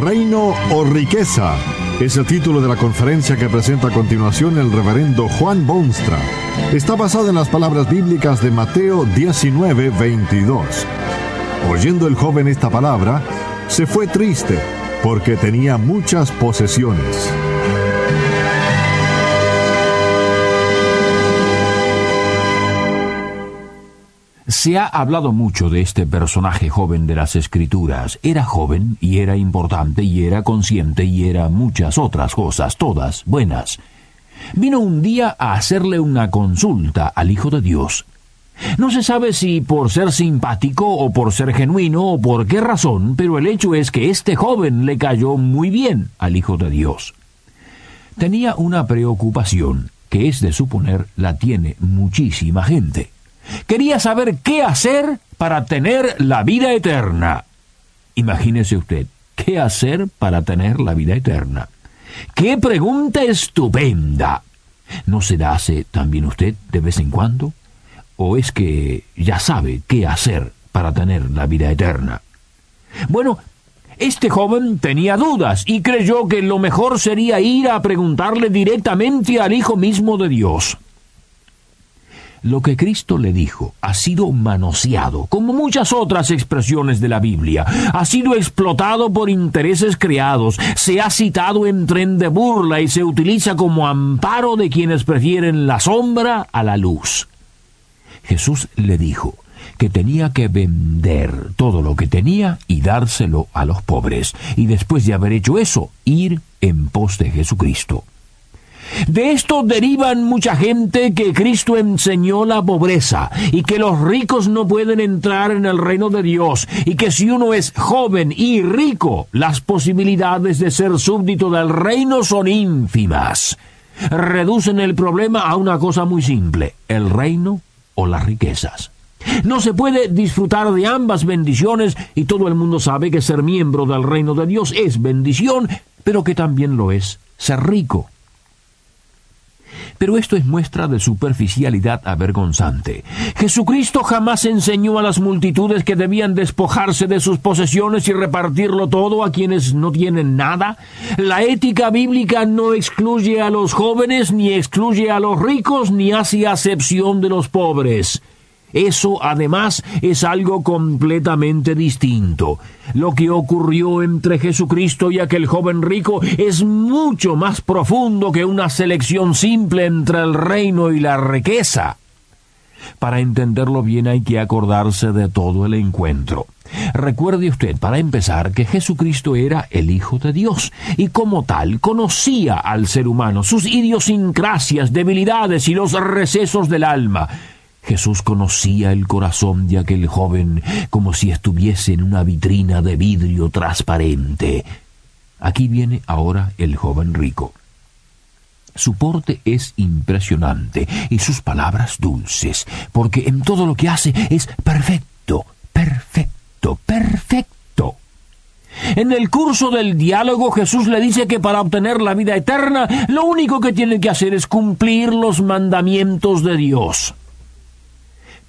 Reino o riqueza es el título de la conferencia que presenta a continuación el reverendo Juan Bonstra. Está basada en las palabras bíblicas de Mateo 19, 22. Oyendo el joven esta palabra, se fue triste porque tenía muchas posesiones. Se ha hablado mucho de este personaje joven de las escrituras. Era joven y era importante y era consciente y era muchas otras cosas, todas buenas. Vino un día a hacerle una consulta al Hijo de Dios. No se sabe si por ser simpático o por ser genuino o por qué razón, pero el hecho es que este joven le cayó muy bien al Hijo de Dios. Tenía una preocupación que es de suponer la tiene muchísima gente. Quería saber qué hacer para tener la vida eterna. Imagínese usted, ¿qué hacer para tener la vida eterna? ¡Qué pregunta estupenda! ¿No se la hace también usted de vez en cuando? ¿O es que ya sabe qué hacer para tener la vida eterna? Bueno, este joven tenía dudas y creyó que lo mejor sería ir a preguntarle directamente al Hijo mismo de Dios. Lo que Cristo le dijo ha sido manoseado, como muchas otras expresiones de la Biblia, ha sido explotado por intereses creados, se ha citado en tren de burla y se utiliza como amparo de quienes prefieren la sombra a la luz. Jesús le dijo que tenía que vender todo lo que tenía y dárselo a los pobres, y después de haber hecho eso, ir en pos de Jesucristo. De esto derivan mucha gente que Cristo enseñó la pobreza y que los ricos no pueden entrar en el reino de Dios y que si uno es joven y rico, las posibilidades de ser súbdito del reino son ínfimas. Reducen el problema a una cosa muy simple, el reino o las riquezas. No se puede disfrutar de ambas bendiciones y todo el mundo sabe que ser miembro del reino de Dios es bendición, pero que también lo es ser rico. Pero esto es muestra de superficialidad avergonzante. Jesucristo jamás enseñó a las multitudes que debían despojarse de sus posesiones y repartirlo todo a quienes no tienen nada. La ética bíblica no excluye a los jóvenes, ni excluye a los ricos, ni hace acepción de los pobres. Eso además es algo completamente distinto. Lo que ocurrió entre Jesucristo y aquel joven rico es mucho más profundo que una selección simple entre el reino y la riqueza. Para entenderlo bien hay que acordarse de todo el encuentro. Recuerde usted, para empezar, que Jesucristo era el Hijo de Dios y como tal conocía al ser humano, sus idiosincrasias, debilidades y los recesos del alma. Jesús conocía el corazón de aquel joven como si estuviese en una vitrina de vidrio transparente. Aquí viene ahora el joven rico. Su porte es impresionante y sus palabras dulces, porque en todo lo que hace es perfecto, perfecto, perfecto. En el curso del diálogo Jesús le dice que para obtener la vida eterna lo único que tiene que hacer es cumplir los mandamientos de Dios.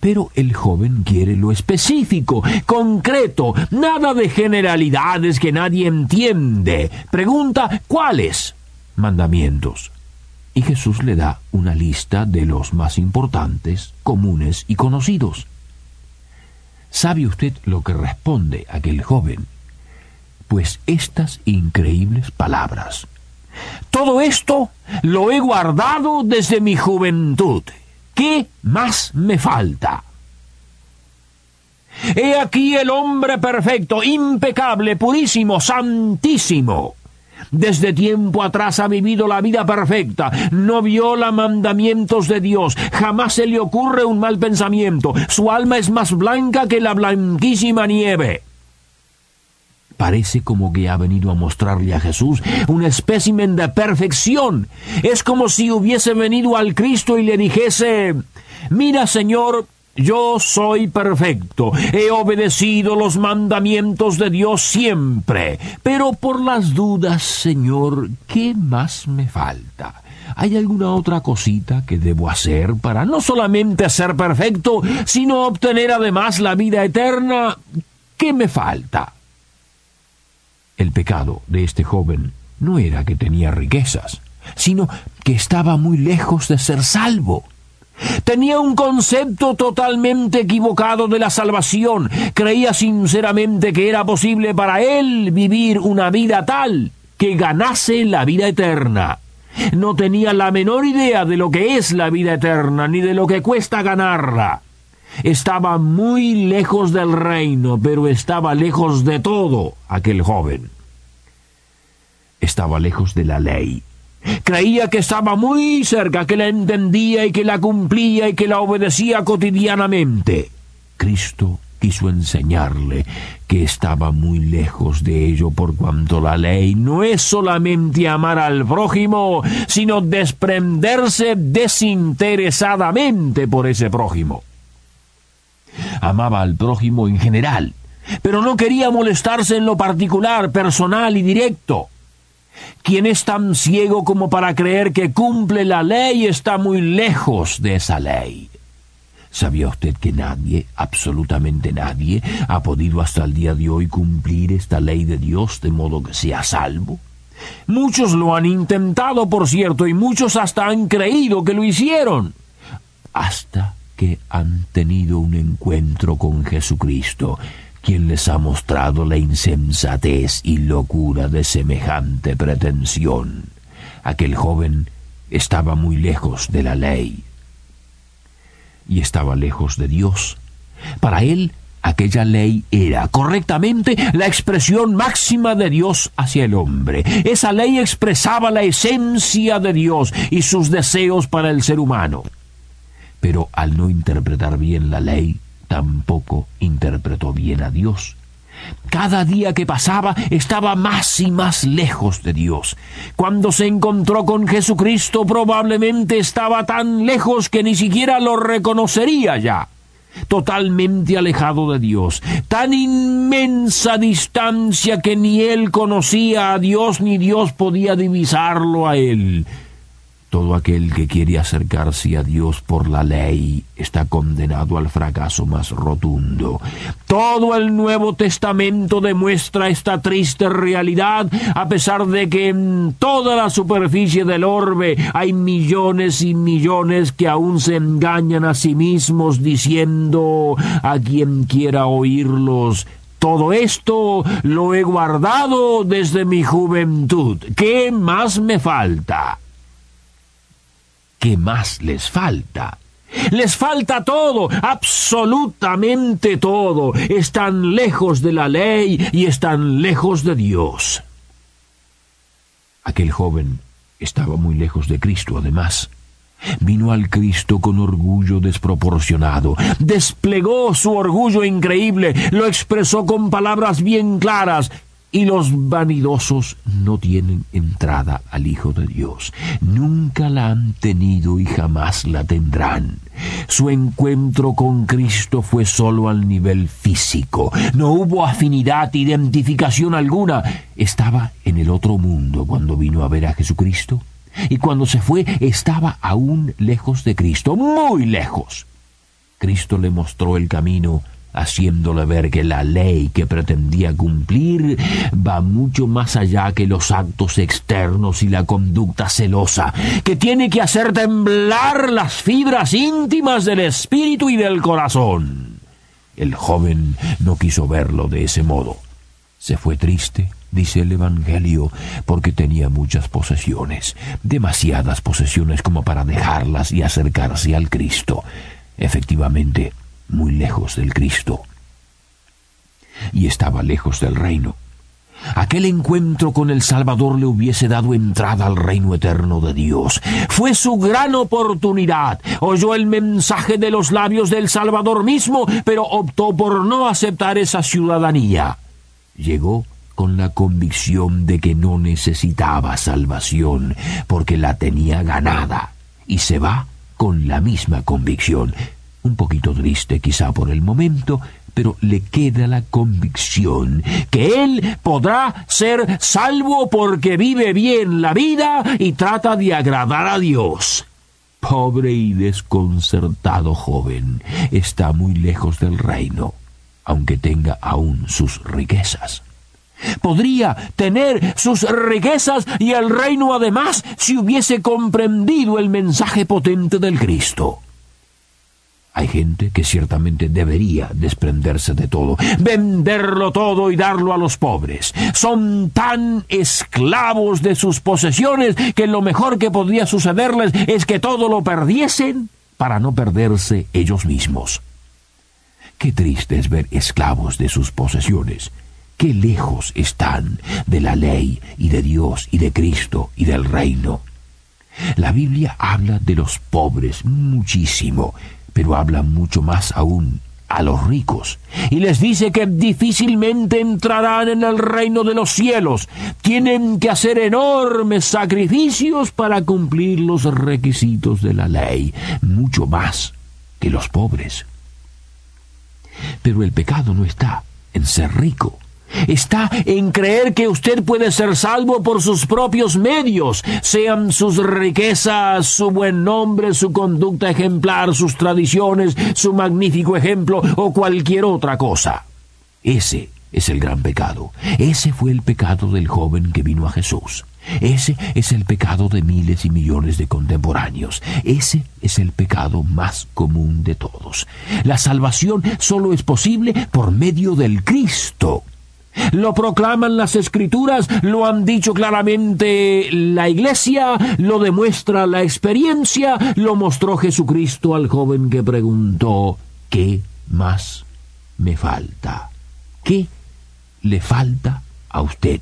Pero el joven quiere lo específico, concreto, nada de generalidades que nadie entiende. Pregunta, ¿cuáles mandamientos? Y Jesús le da una lista de los más importantes, comunes y conocidos. ¿Sabe usted lo que responde aquel joven? Pues estas increíbles palabras. Todo esto lo he guardado desde mi juventud. ¿Qué más me falta? He aquí el hombre perfecto, impecable, purísimo, santísimo. Desde tiempo atrás ha vivido la vida perfecta, no viola mandamientos de Dios, jamás se le ocurre un mal pensamiento, su alma es más blanca que la blanquísima nieve. Parece como que ha venido a mostrarle a Jesús un espécimen de perfección. Es como si hubiese venido al Cristo y le dijese, mira Señor, yo soy perfecto, he obedecido los mandamientos de Dios siempre, pero por las dudas, Señor, ¿qué más me falta? ¿Hay alguna otra cosita que debo hacer para no solamente ser perfecto, sino obtener además la vida eterna? ¿Qué me falta? El pecado de este joven no era que tenía riquezas, sino que estaba muy lejos de ser salvo. Tenía un concepto totalmente equivocado de la salvación. Creía sinceramente que era posible para él vivir una vida tal que ganase la vida eterna. No tenía la menor idea de lo que es la vida eterna, ni de lo que cuesta ganarla. Estaba muy lejos del reino, pero estaba lejos de todo aquel joven. Estaba lejos de la ley. Creía que estaba muy cerca, que la entendía y que la cumplía y que la obedecía cotidianamente. Cristo quiso enseñarle que estaba muy lejos de ello por cuanto la ley no es solamente amar al prójimo, sino desprenderse desinteresadamente por ese prójimo amaba al prójimo en general, pero no quería molestarse en lo particular, personal y directo. Quien es tan ciego como para creer que cumple la ley está muy lejos de esa ley. ¿Sabía usted que nadie, absolutamente nadie, ha podido hasta el día de hoy cumplir esta ley de Dios de modo que sea salvo? Muchos lo han intentado, por cierto, y muchos hasta han creído que lo hicieron. Hasta que han tenido un encuentro con Jesucristo, quien les ha mostrado la insensatez y locura de semejante pretensión. Aquel joven estaba muy lejos de la ley y estaba lejos de Dios. Para él, aquella ley era correctamente la expresión máxima de Dios hacia el hombre. Esa ley expresaba la esencia de Dios y sus deseos para el ser humano pero al no interpretar bien la ley, tampoco interpretó bien a Dios. Cada día que pasaba estaba más y más lejos de Dios. Cuando se encontró con Jesucristo probablemente estaba tan lejos que ni siquiera lo reconocería ya. Totalmente alejado de Dios, tan inmensa distancia que ni él conocía a Dios ni Dios podía divisarlo a él. Todo aquel que quiere acercarse a Dios por la ley está condenado al fracaso más rotundo. Todo el Nuevo Testamento demuestra esta triste realidad, a pesar de que en toda la superficie del orbe hay millones y millones que aún se engañan a sí mismos diciendo a quien quiera oírlos, todo esto lo he guardado desde mi juventud. ¿Qué más me falta? ¿Qué más les falta? Les falta todo, absolutamente todo. Están lejos de la ley y están lejos de Dios. Aquel joven estaba muy lejos de Cristo, además. Vino al Cristo con orgullo desproporcionado, desplegó su orgullo increíble, lo expresó con palabras bien claras, y los vanidosos no tienen entrada al Hijo de Dios. Nunca la han tenido y jamás la tendrán. Su encuentro con Cristo fue solo al nivel físico. No hubo afinidad, identificación alguna. Estaba en el otro mundo cuando vino a ver a Jesucristo. Y cuando se fue estaba aún lejos de Cristo, muy lejos. Cristo le mostró el camino haciéndole ver que la ley que pretendía cumplir va mucho más allá que los actos externos y la conducta celosa, que tiene que hacer temblar las fibras íntimas del espíritu y del corazón. El joven no quiso verlo de ese modo. Se fue triste, dice el Evangelio, porque tenía muchas posesiones, demasiadas posesiones como para dejarlas y acercarse al Cristo. Efectivamente, muy lejos del Cristo. Y estaba lejos del reino. Aquel encuentro con el Salvador le hubiese dado entrada al reino eterno de Dios. Fue su gran oportunidad. Oyó el mensaje de los labios del Salvador mismo, pero optó por no aceptar esa ciudadanía. Llegó con la convicción de que no necesitaba salvación porque la tenía ganada y se va con la misma convicción. Un poquito triste quizá por el momento, pero le queda la convicción que él podrá ser salvo porque vive bien la vida y trata de agradar a Dios. Pobre y desconcertado joven, está muy lejos del reino, aunque tenga aún sus riquezas. Podría tener sus riquezas y el reino además si hubiese comprendido el mensaje potente del Cristo. Hay gente que ciertamente debería desprenderse de todo, venderlo todo y darlo a los pobres. Son tan esclavos de sus posesiones que lo mejor que podría sucederles es que todo lo perdiesen para no perderse ellos mismos. Qué triste es ver esclavos de sus posesiones qué lejos están de la ley y de Dios y de Cristo y del reino. La Biblia habla de los pobres muchísimo, pero habla mucho más aún a los ricos, y les dice que difícilmente entrarán en el reino de los cielos. Tienen que hacer enormes sacrificios para cumplir los requisitos de la ley, mucho más que los pobres. Pero el pecado no está en ser rico, está en creer que usted puede ser salvo por sus propios medios, sean sus riquezas, su buen nombre, su conducta ejemplar, sus tradiciones, su magnífico ejemplo o cualquier otra cosa. Ese es el gran pecado. Ese fue el pecado del joven que vino a Jesús. Ese es el pecado de miles y millones de contemporáneos. Ese es el pecado más común de todos. La salvación solo es posible por medio del Cristo. Lo proclaman las escrituras, lo han dicho claramente la iglesia, lo demuestra la experiencia, lo mostró Jesucristo al joven que preguntó, ¿qué más me falta? ¿Qué le falta a usted?